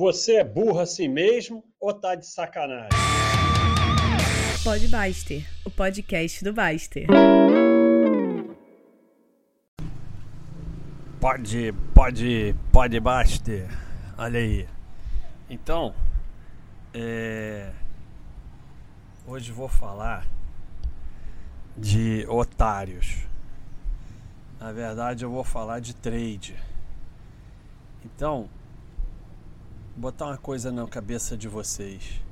Você é burro assim mesmo ou tá de sacanagem? Pode Baster, o podcast do Baster. Pode, pode, pode Baster. Olha aí. Então, é... hoje vou falar de otários. Na verdade, eu vou falar de trade. Então, botar uma coisa na cabeça de vocês.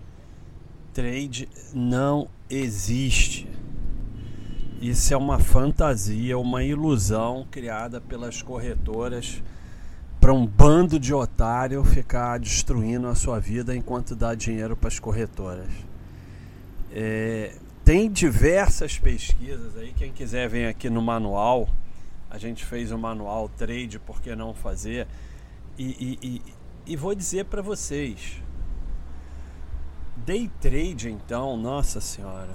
Trade não existe. Isso é uma fantasia, uma ilusão criada pelas corretoras para um bando de otário ficar destruindo a sua vida enquanto dá dinheiro para as corretoras. É, tem diversas pesquisas aí, quem quiser vem aqui no manual. A gente fez o um manual trade, por que não fazer? E, e, e vou dizer para vocês: day trade, então, nossa senhora,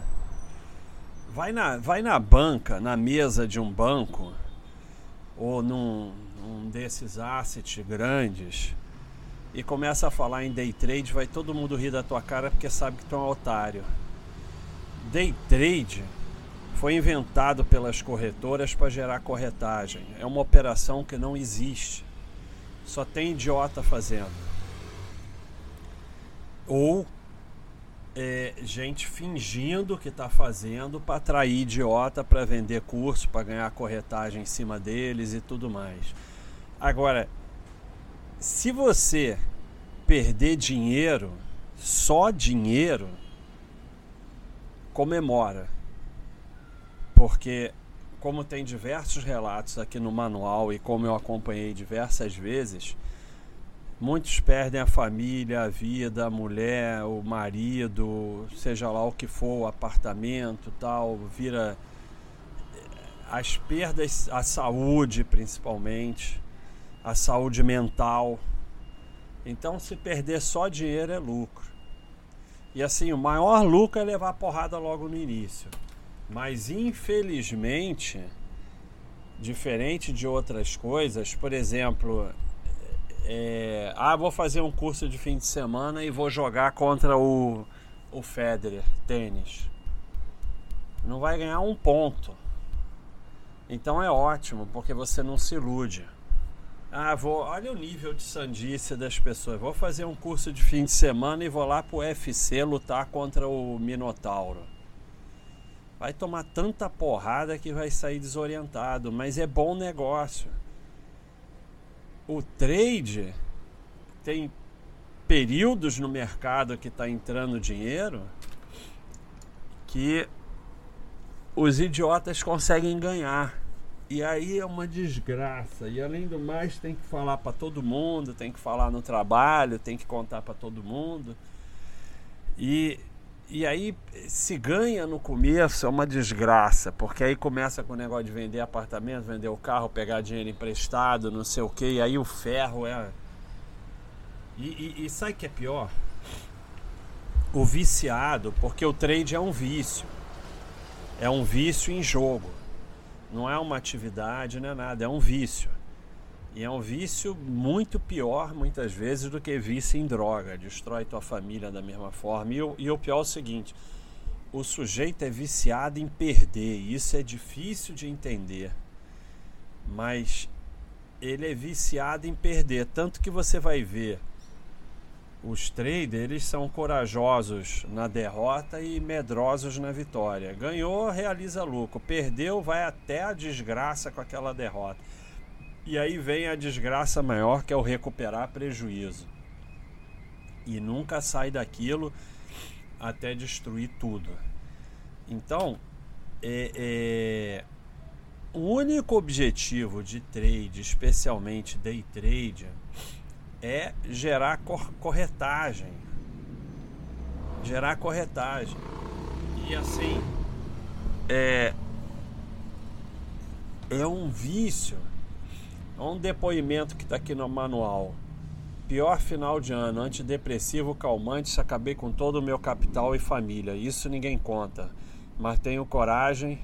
vai na, vai na banca, na mesa de um banco, ou num, num desses assets grandes, e começa a falar em day trade, vai todo mundo rir da tua cara porque sabe que tu é um otário. Day trade foi inventado pelas corretoras para gerar corretagem. É uma operação que não existe. Só tem idiota fazendo. Ou é, gente fingindo que está fazendo para atrair idiota para vender curso, para ganhar corretagem em cima deles e tudo mais. Agora, se você perder dinheiro, só dinheiro, comemora. Porque como tem diversos relatos aqui no manual e como eu acompanhei diversas vezes, muitos perdem a família, a vida, a mulher, o marido, seja lá o que for, o apartamento, tal, vira eh, as perdas, a saúde principalmente, a saúde mental. Então, se perder só dinheiro é lucro. E assim, o maior lucro é levar a porrada logo no início. Mas infelizmente, diferente de outras coisas, por exemplo, é, ah, vou fazer um curso de fim de semana e vou jogar contra o, o Federer, tênis. Não vai ganhar um ponto. Então é ótimo, porque você não se ilude. Ah, vou, olha o nível de sandice das pessoas. Vou fazer um curso de fim de semana e vou lá pro UFC lutar contra o Minotauro vai tomar tanta porrada que vai sair desorientado, mas é bom negócio. O trade tem períodos no mercado que está entrando dinheiro que os idiotas conseguem ganhar. E aí é uma desgraça. E além do mais, tem que falar para todo mundo, tem que falar no trabalho, tem que contar para todo mundo. E e aí se ganha no começo é uma desgraça, porque aí começa com o negócio de vender apartamento, vender o carro, pegar dinheiro emprestado, não sei o que, e aí o ferro é. E, e, e sabe que é pior? O viciado, porque o trade é um vício. É um vício em jogo. Não é uma atividade, não é nada, é um vício. E é um vício muito pior, muitas vezes, do que vício em droga. Destrói tua família da mesma forma. E o, e o pior é o seguinte: o sujeito é viciado em perder. Isso é difícil de entender. Mas ele é viciado em perder. Tanto que você vai ver os traders são corajosos na derrota e medrosos na vitória. Ganhou, realiza lucro. Perdeu, vai até a desgraça com aquela derrota. E aí vem a desgraça maior que é o recuperar prejuízo. E nunca sai daquilo até destruir tudo. Então, é, é, o único objetivo de trade, especialmente day trade, é gerar cor corretagem. Gerar corretagem. E assim, é, é um vício um depoimento que está aqui no manual. Pior final de ano, antidepressivo, calmante, acabei com todo o meu capital e família. Isso ninguém conta. Mas tenho coragem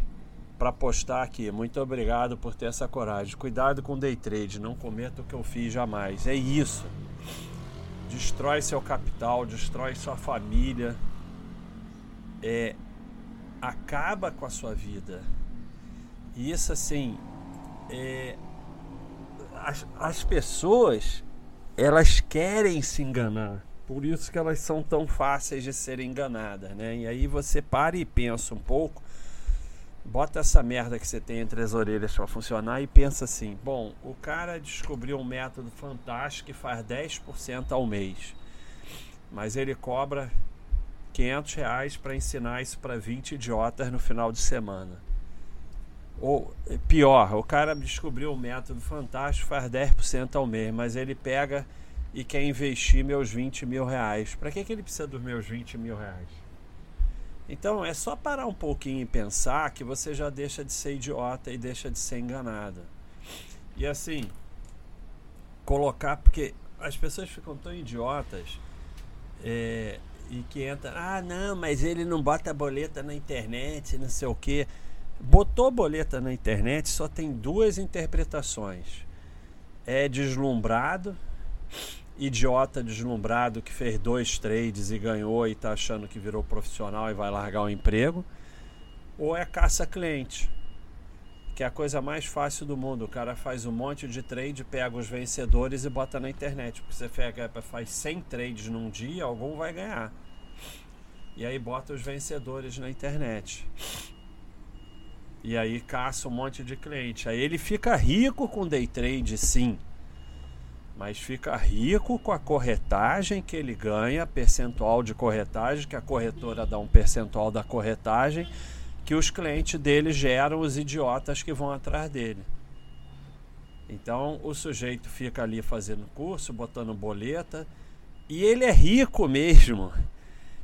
para postar aqui. Muito obrigado por ter essa coragem. Cuidado com day trade, não cometa o que eu fiz jamais. É isso. destrói seu capital, destrói sua família, é, acaba com a sua vida. E isso assim, é, as, as pessoas elas querem se enganar. Por isso que elas são tão fáceis de serem enganadas, né? E aí você para e pensa um pouco, bota essa merda que você tem entre as orelhas para funcionar e pensa assim: bom, o cara descobriu um método fantástico que faz 10% ao mês, mas ele cobra 500 reais para ensinar isso para 20 idiotas no final de semana. Ou pior, o cara descobriu um método fantástico, faz 10% ao mês, mas ele pega e quer investir meus 20 mil reais. Para que, que ele precisa dos meus 20 mil reais? Então é só parar um pouquinho e pensar que você já deixa de ser idiota e deixa de ser enganada. E assim, colocar, porque as pessoas ficam tão idiotas é, e que entram, ah não, mas ele não bota boleta na internet, não sei o que. Botou boleta na internet, só tem duas interpretações. É deslumbrado, idiota deslumbrado que fez dois trades e ganhou e está achando que virou profissional e vai largar o emprego, ou é caça-cliente, que é a coisa mais fácil do mundo. O cara faz um monte de trade, pega os vencedores e bota na internet. Porque você pega, faz 100 trades num dia, algum vai ganhar. E aí bota os vencedores na internet. E aí caça um monte de cliente. Aí ele fica rico com day trade, sim. Mas fica rico com a corretagem que ele ganha, percentual de corretagem, que a corretora dá um percentual da corretagem, que os clientes dele geram os idiotas que vão atrás dele. Então o sujeito fica ali fazendo curso, botando boleta, e ele é rico mesmo.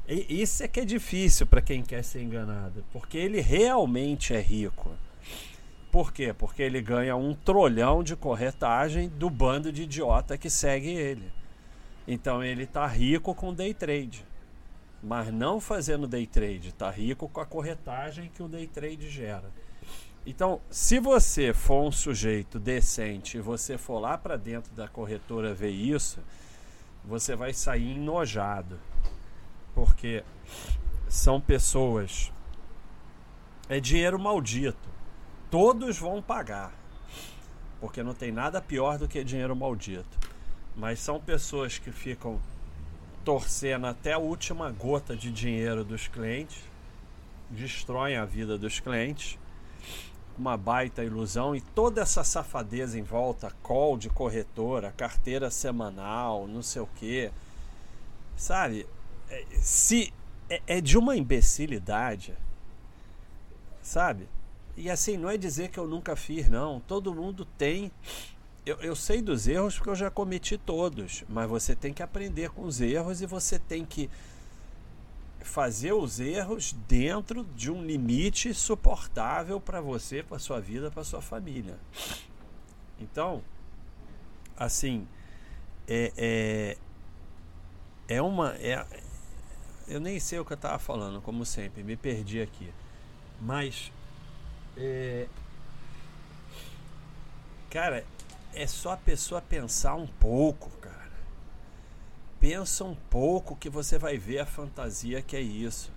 Isso é que é difícil para quem quer ser enganado, porque ele realmente é rico. Por quê? Porque ele ganha um trolhão de corretagem do bando de idiota que segue ele. Então ele está rico com day trade, mas não fazendo day trade, está rico com a corretagem que o day trade gera. Então, se você for um sujeito decente e você for lá para dentro da corretora ver isso, você vai sair enojado porque são pessoas. É dinheiro maldito. Todos vão pagar. Porque não tem nada pior do que dinheiro maldito. Mas são pessoas que ficam torcendo até a última gota de dinheiro dos clientes, destroem a vida dos clientes, uma baita ilusão e toda essa safadeza em volta, call de corretora, carteira semanal, não sei o que, sabe? É, se é, é de uma imbecilidade, sabe? E assim, não é dizer que eu nunca fiz, não. Todo mundo tem. Eu, eu sei dos erros porque eu já cometi todos, mas você tem que aprender com os erros e você tem que fazer os erros dentro de um limite suportável para você, para sua vida, para sua família. Então, assim, é, é, é uma é, eu nem sei o que eu estava falando, como sempre, me perdi aqui. Mas. É... Cara, é só a pessoa pensar um pouco, cara. Pensa um pouco que você vai ver a fantasia que é isso.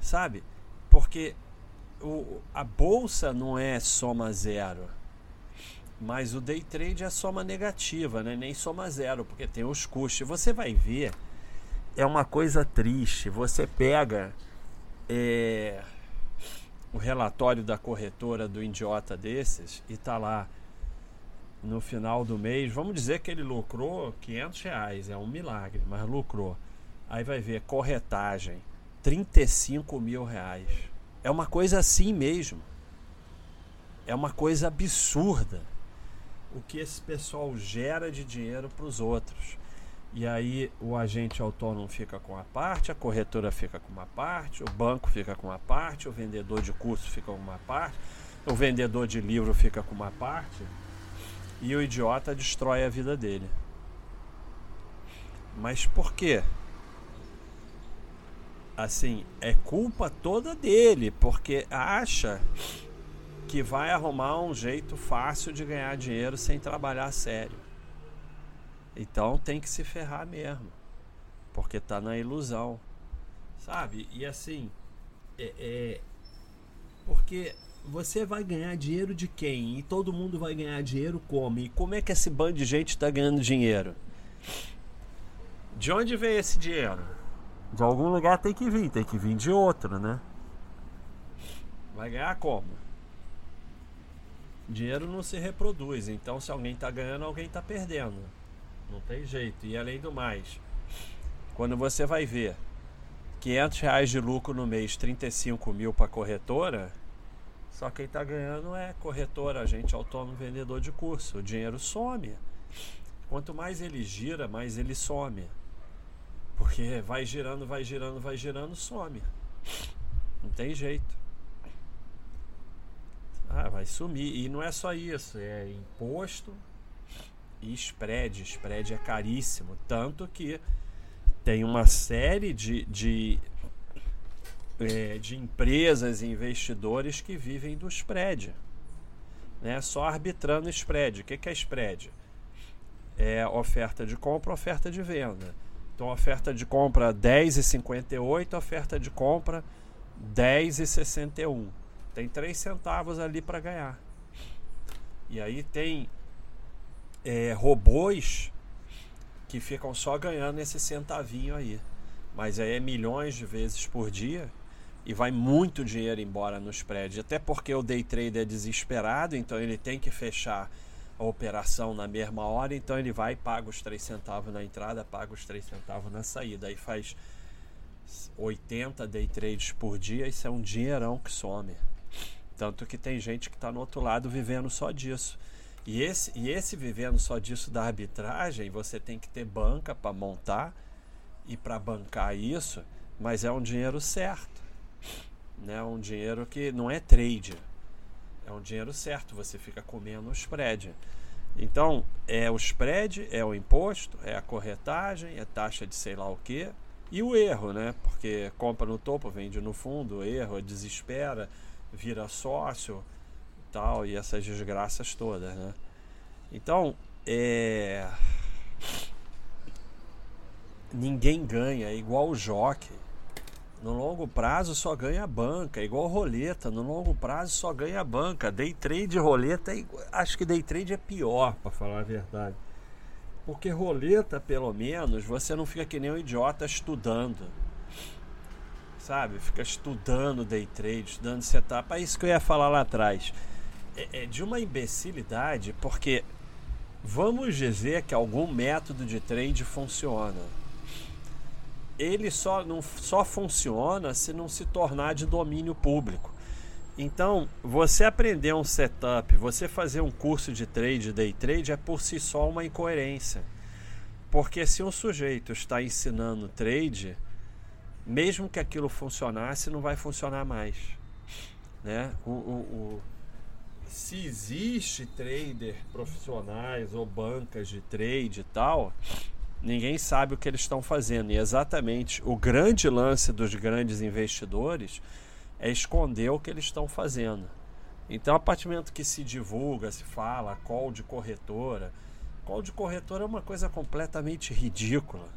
Sabe? Porque o, a bolsa não é soma zero. Mas o day trade é soma negativa, né? nem soma zero, porque tem os custos. Você vai ver é uma coisa triste. Você pega é, o relatório da corretora do idiota desses e tá lá no final do mês. Vamos dizer que ele lucrou 500 reais, é um milagre, mas lucrou. Aí vai ver corretagem, 35 mil reais. É uma coisa assim mesmo. É uma coisa absurda o que esse pessoal gera de dinheiro para os outros. E aí o agente autônomo fica com uma parte, a corretora fica com uma parte, o banco fica com uma parte, o vendedor de curso fica com uma parte, o vendedor de livro fica com uma parte e o idiota destrói a vida dele. Mas por quê? Assim, é culpa toda dele, porque acha que vai arrumar um jeito fácil de ganhar dinheiro sem trabalhar sério. Então tem que se ferrar mesmo. Porque tá na ilusão. Sabe? E assim. É, é, porque você vai ganhar dinheiro de quem? E todo mundo vai ganhar dinheiro como? E como é que esse bando de gente está ganhando dinheiro? De onde vem esse dinheiro? De algum lugar tem que vir, tem que vir de outro, né? Vai ganhar como? Dinheiro não se reproduz, então se alguém está ganhando, alguém está perdendo. Não tem jeito. E além do mais, quando você vai ver 500 reais de lucro no mês, 35 mil para corretora, só quem está ganhando é corretora, agente autônomo, vendedor de curso. O dinheiro some. Quanto mais ele gira, mais ele some. Porque vai girando, vai girando, vai girando, some. Não tem jeito. Ah, vai sumir. E não é só isso, é imposto e spread. Spread é caríssimo. Tanto que tem uma série de, de é, de empresas e investidores que vivem do spread. Né? Só arbitrando spread. O que, que é spread? É oferta de compra, oferta de venda. Então, oferta de compra 10,58, oferta de compra 10,61. Tem 3 centavos ali para ganhar. E aí tem é, robôs que ficam só ganhando esse centavinho aí. Mas aí é milhões de vezes por dia e vai muito dinheiro embora no spread, até porque o day trader é desesperado, então ele tem que fechar a operação na mesma hora, então ele vai paga os 3 centavos na entrada, paga os 3 centavos na saída, aí faz 80 day trades por dia, isso é um dinheirão que some. Tanto que tem gente que está no outro lado vivendo só disso. E esse, e esse vivendo só disso da arbitragem, você tem que ter banca para montar e para bancar isso, mas é um dinheiro certo né? Um dinheiro que não é trade, é um dinheiro certo. Você fica comendo o spread. Então, é o spread, é o imposto, é a corretagem, é taxa de sei lá o que e o erro, né? Porque compra no topo, vende no fundo, erro, desespera, vira sócio, tal e essas desgraças todas, né? Então, é ninguém ganha, é igual o jockey. No longo prazo só ganha a banca, igual roleta. No longo prazo só ganha a banca. Day trade roleta, é acho que day trade é pior, para falar a verdade. Porque roleta, pelo menos, você não fica que nem um idiota estudando. Sabe? Fica estudando day trade, estudando setup. É isso que eu ia falar lá atrás. É, é de uma imbecilidade, porque vamos dizer que algum método de trade funciona ele só, não, só funciona se não se tornar de domínio público. Então, você aprender um setup, você fazer um curso de trade, day trade, é por si só uma incoerência. Porque se um sujeito está ensinando trade, mesmo que aquilo funcionasse, não vai funcionar mais. Né? O, o, o, se existe trader profissionais ou bancas de trade e tal, ninguém sabe o que eles estão fazendo. E exatamente o grande lance dos grandes investidores é esconder o que eles estão fazendo. Então, a partir do momento que se divulga, se fala call de corretora, call de corretora é uma coisa completamente ridícula.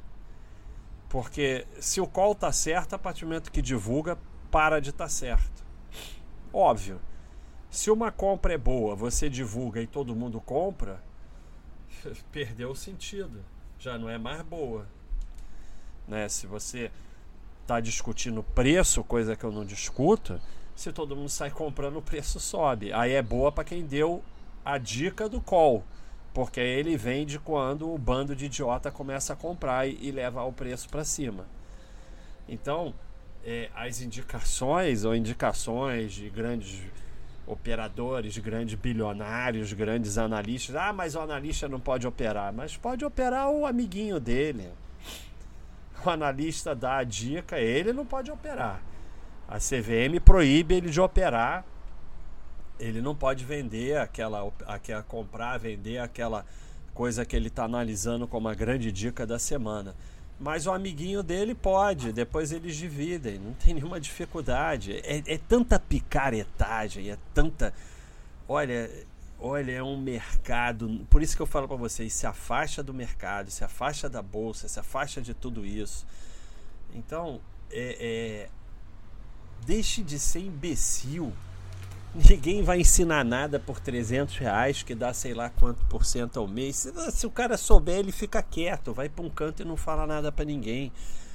Porque se o call está certo, a partir do momento que divulga, para de estar tá certo. Óbvio. Se uma compra é boa, você divulga e todo mundo compra, perdeu o sentido já não é mais boa. Né? Se você está discutindo preço, coisa que eu não discuto, se todo mundo sai comprando, o preço sobe. Aí é boa para quem deu a dica do call, porque ele vende quando o bando de idiota começa a comprar e, e leva o preço para cima. Então, é, as indicações ou indicações de grandes operadores, grandes bilionários, grandes analistas. Ah, mas o analista não pode operar. Mas pode operar o amiguinho dele. O analista dá a dica, ele não pode operar. A CVM proíbe ele de operar. Ele não pode vender aquela, aquela comprar, vender aquela coisa que ele está analisando como a grande dica da semana. Mas o amiguinho dele pode, depois eles dividem, não tem nenhuma dificuldade. É, é tanta picaretagem, é tanta. Olha, olha, é um mercado. Por isso que eu falo para vocês: se afasta do mercado, se afasta da bolsa, se afasta de tudo isso. Então, é, é, deixe de ser imbecil. Ninguém vai ensinar nada por 300 reais, que dá sei lá quanto por cento ao mês. Se, se o cara souber, ele fica quieto, vai para um canto e não fala nada para ninguém.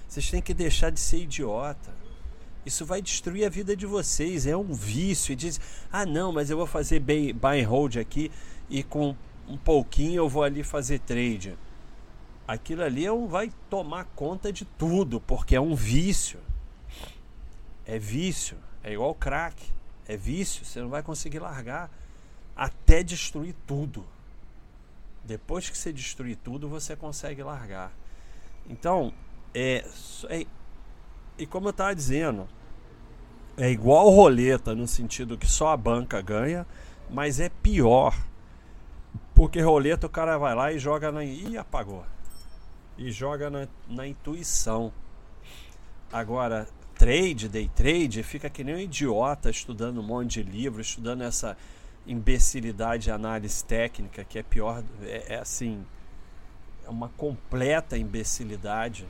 Vocês têm que deixar de ser idiota. Isso vai destruir a vida de vocês. É um vício. E diz: ah, não, mas eu vou fazer buy, and hold aqui e com um pouquinho eu vou ali fazer trade. Aquilo ali é um, vai tomar conta de tudo, porque é um vício. É vício. É igual crack. É vício. Você não vai conseguir largar até destruir tudo. Depois que você destruir tudo, você consegue largar. Então, é, é e como eu estava dizendo, é igual roleta no sentido que só a banca ganha, mas é pior. Porque roleta o cara vai lá e joga na. Ih, apagou. E joga na, na intuição. Agora, trade, day trade, fica que nem um idiota estudando um monte de livro, estudando essa imbecilidade de análise técnica, que é pior. É, é assim. É uma completa imbecilidade.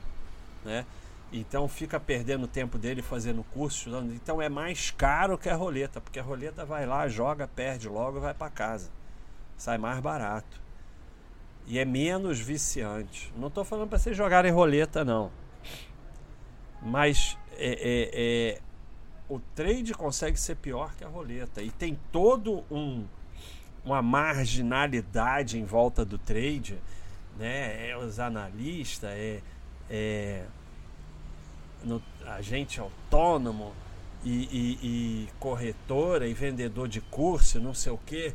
Né? Então fica perdendo o tempo dele fazendo curso, estudando. Então é mais caro que a roleta, porque a roleta vai lá, joga, perde logo e vai para casa. Sai mais barato. E é menos viciante. Não estou falando para vocês jogarem roleta, não. Mas é, é, é, o trade consegue ser pior que a roleta. E tem todo um uma marginalidade em volta do trade, né? É os analistas, é, é no, agente autônomo e, e, e, corretora e vendedor de curso, não sei o que,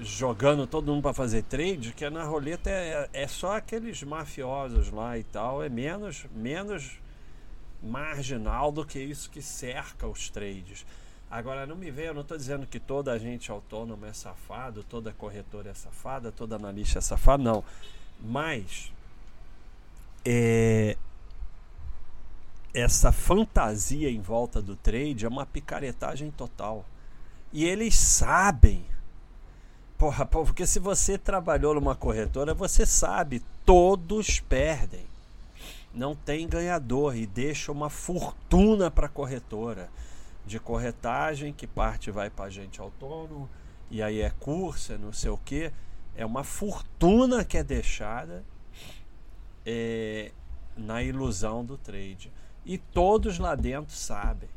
jogando todo mundo para fazer trade, que na roleta é, é só aqueles mafiosos lá e tal, é menos, menos marginal do que isso que cerca os trades. Agora, não me venha, eu não estou dizendo que toda agente autônomo é safado, toda corretora é safada, toda analista é safado, não. Mas é, essa fantasia em volta do trade é uma picaretagem total. E eles sabem. Porra, porque se você trabalhou numa corretora, você sabe, todos perdem. Não tem ganhador e deixa uma fortuna para a corretora de corretagem, que parte vai para agente autônomo, e aí é curso, é não sei o que. É uma fortuna que é deixada é, na ilusão do trade. E todos lá dentro sabem.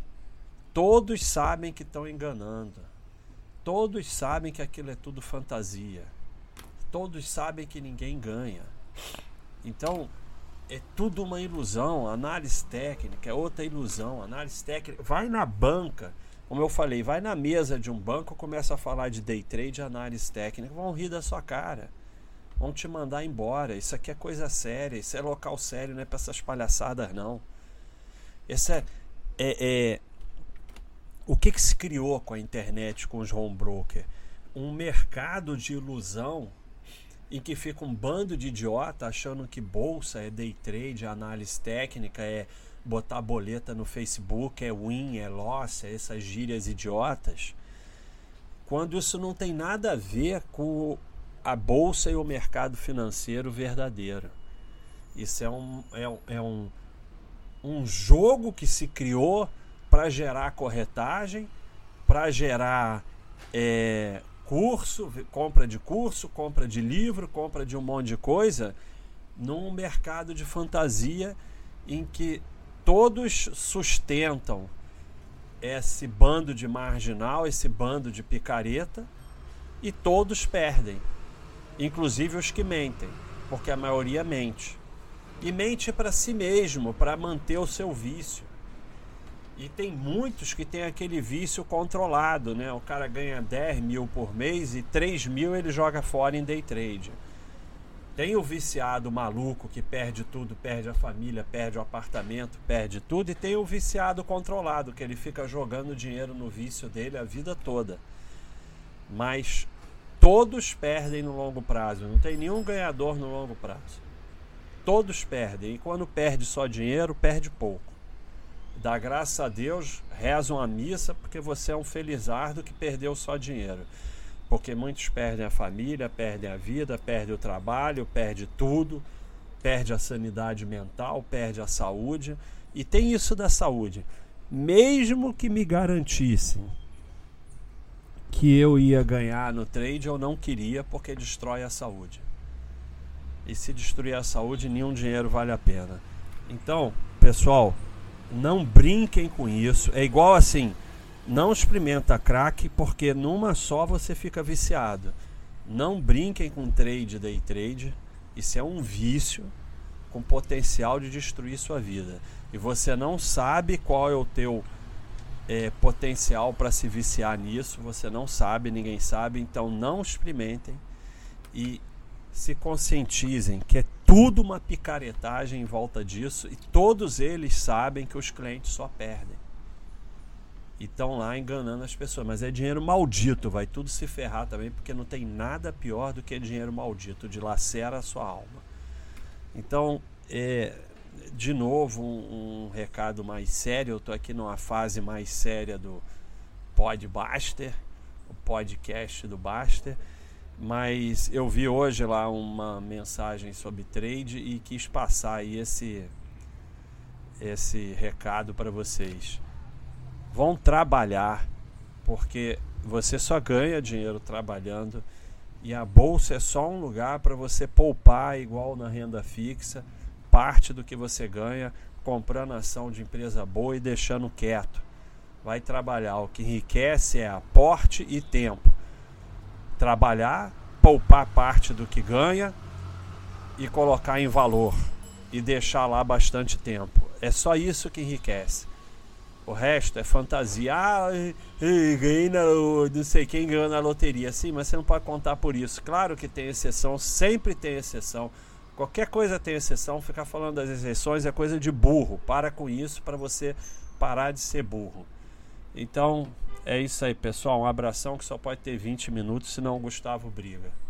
Todos sabem que estão enganando. Todos sabem que aquilo é tudo fantasia. Todos sabem que ninguém ganha. Então, é tudo uma ilusão. Análise técnica é outra ilusão. Análise técnica. Vai na banca, como eu falei, vai na mesa de um banco, começa a falar de day trade, análise técnica, vão rir da sua cara. Vão te mandar embora. Isso aqui é coisa séria. Isso é local sério, não é para essas palhaçadas, não. Essa é, é o que, que se criou com a internet, com os home broker? Um mercado de ilusão em que fica um bando de idiota achando que bolsa é day trade, é análise técnica, é botar boleta no Facebook, é win, é loss, é essas gírias idiotas. Quando isso não tem nada a ver com a bolsa e o mercado financeiro verdadeiro. Isso é um, é, é um um jogo que se criou para gerar corretagem, para gerar é, curso, compra de curso, compra de livro, compra de um monte de coisa, num mercado de fantasia em que todos sustentam esse bando de marginal, esse bando de picareta, e todos perdem, inclusive os que mentem, porque a maioria mente e mente para si mesmo, para manter o seu vício. E tem muitos que têm aquele vício controlado, né? O cara ganha 10 mil por mês e 3 mil ele joga fora em day trade. Tem o viciado maluco que perde tudo, perde a família, perde o apartamento, perde tudo, e tem o viciado controlado, que ele fica jogando dinheiro no vício dele a vida toda. Mas todos perdem no longo prazo, não tem nenhum ganhador no longo prazo. Todos perdem. E quando perde só dinheiro, perde pouco. Dá graças a Deus, reza uma missa, porque você é um felizardo que perdeu só dinheiro. Porque muitos perdem a família, perdem a vida, perdem o trabalho, perdem tudo, perde a sanidade mental, perde a saúde. E tem isso da saúde. Mesmo que me garantissem que eu ia ganhar no trade, eu não queria porque destrói a saúde. E se destruir a saúde, nenhum dinheiro vale a pena. Então, pessoal, não brinquem com isso. É igual assim, não experimenta crack porque numa só você fica viciado. Não brinquem com trade, day trade. Isso é um vício com potencial de destruir sua vida. E você não sabe qual é o teu é, potencial para se viciar nisso. Você não sabe, ninguém sabe. Então não experimentem e se conscientizem que é tudo uma picaretagem em volta disso e todos eles sabem que os clientes só perdem. E estão lá enganando as pessoas. Mas é dinheiro maldito, vai tudo se ferrar também, porque não tem nada pior do que dinheiro maldito, de lacera a sua alma. Então, é, de novo, um, um recado mais sério. Eu estou aqui numa fase mais séria do Podbuster, o podcast do Baster. Mas eu vi hoje lá uma mensagem sobre trade e quis passar aí esse, esse recado para vocês. Vão trabalhar, porque você só ganha dinheiro trabalhando e a bolsa é só um lugar para você poupar igual na renda fixa, parte do que você ganha comprando ação de empresa boa e deixando quieto. Vai trabalhar. O que enriquece é aporte e tempo trabalhar, poupar parte do que ganha e colocar em valor e deixar lá bastante tempo. É só isso que enriquece. O resto é fantasia. Ah, ganhei na, não sei quem ganhou na loteria. Sim, mas você não pode contar por isso. Claro que tem exceção, sempre tem exceção. Qualquer coisa tem exceção. Ficar falando das exceções é coisa de burro. Para com isso para você parar de ser burro. Então, é isso aí, pessoal. Um abração que só pode ter 20 minutos, senão o Gustavo briga.